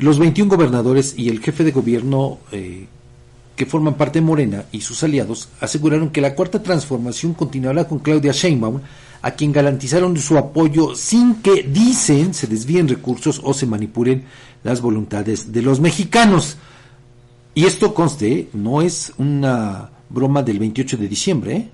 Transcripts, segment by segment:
los 21 gobernadores y el jefe de gobierno eh, que forman parte de Morena y sus aliados aseguraron que la cuarta transformación continuará con Claudia Sheinbaum, a quien garantizaron su apoyo sin que, dicen, se desvíen recursos o se manipulen las voluntades de los mexicanos. Y esto conste, no es una broma del 28 de diciembre, ¿eh?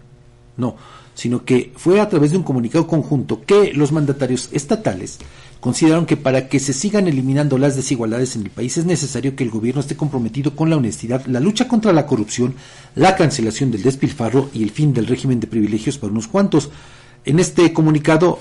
no, sino que fue a través de un comunicado conjunto que los mandatarios estatales consideraron que para que se sigan eliminando las desigualdades en el país es necesario que el gobierno esté comprometido con la honestidad, la lucha contra la corrupción, la cancelación del despilfarro y el fin del régimen de privilegios para unos cuantos. En este comunicado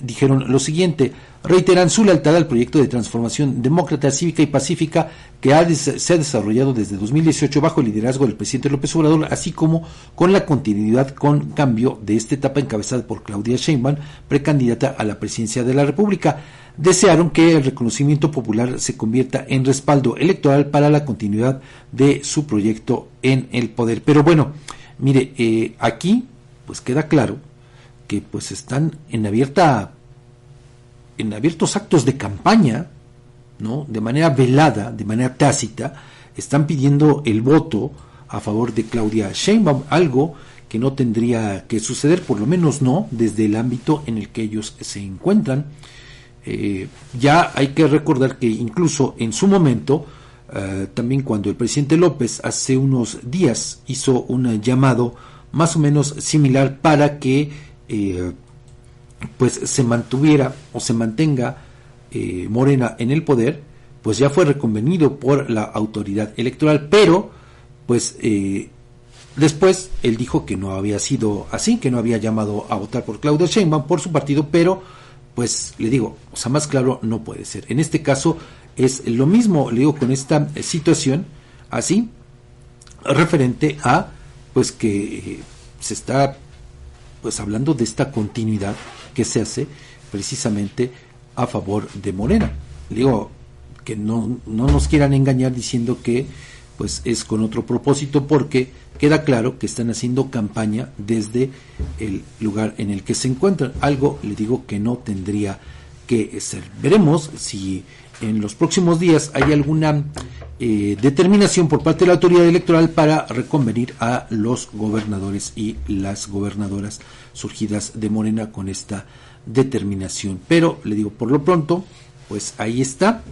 dijeron lo siguiente, reiteran su lealtad al proyecto de transformación demócrata, cívica y pacífica que ha se ha desarrollado desde 2018 bajo el liderazgo del presidente López Obrador, así como con la continuidad con cambio de esta etapa encabezada por Claudia Sheinbaum, precandidata a la presidencia de la República. Desearon que el reconocimiento popular se convierta en respaldo electoral para la continuidad de su proyecto en el poder. Pero bueno, mire, eh, aquí pues queda claro que pues están en abierta en abiertos actos de campaña, ¿no? De manera velada, de manera tácita, están pidiendo el voto a favor de Claudia Sheinbaum, algo que no tendría que suceder, por lo menos no desde el ámbito en el que ellos se encuentran. Eh, ya hay que recordar que incluso en su momento, eh, también cuando el presidente López hace unos días hizo un llamado más o menos similar para que eh, pues se mantuviera o se mantenga eh, Morena en el poder, pues ya fue reconvenido por la autoridad electoral, pero pues eh, después él dijo que no había sido así, que no había llamado a votar por Claudio Sheinbaum por su partido, pero pues le digo, o sea, más claro no puede ser. En este caso es lo mismo, le digo, con esta situación así, referente a pues que se está pues hablando de esta continuidad que se hace precisamente a favor de Morena. Digo, que no, no nos quieran engañar diciendo que pues es con otro propósito porque queda claro que están haciendo campaña desde el lugar en el que se encuentran. Algo le digo que no tendría que ser. Veremos si en los próximos días hay alguna eh, determinación por parte de la autoridad electoral para reconvenir a los gobernadores y las gobernadoras surgidas de Morena con esta determinación. Pero le digo, por lo pronto, pues ahí está.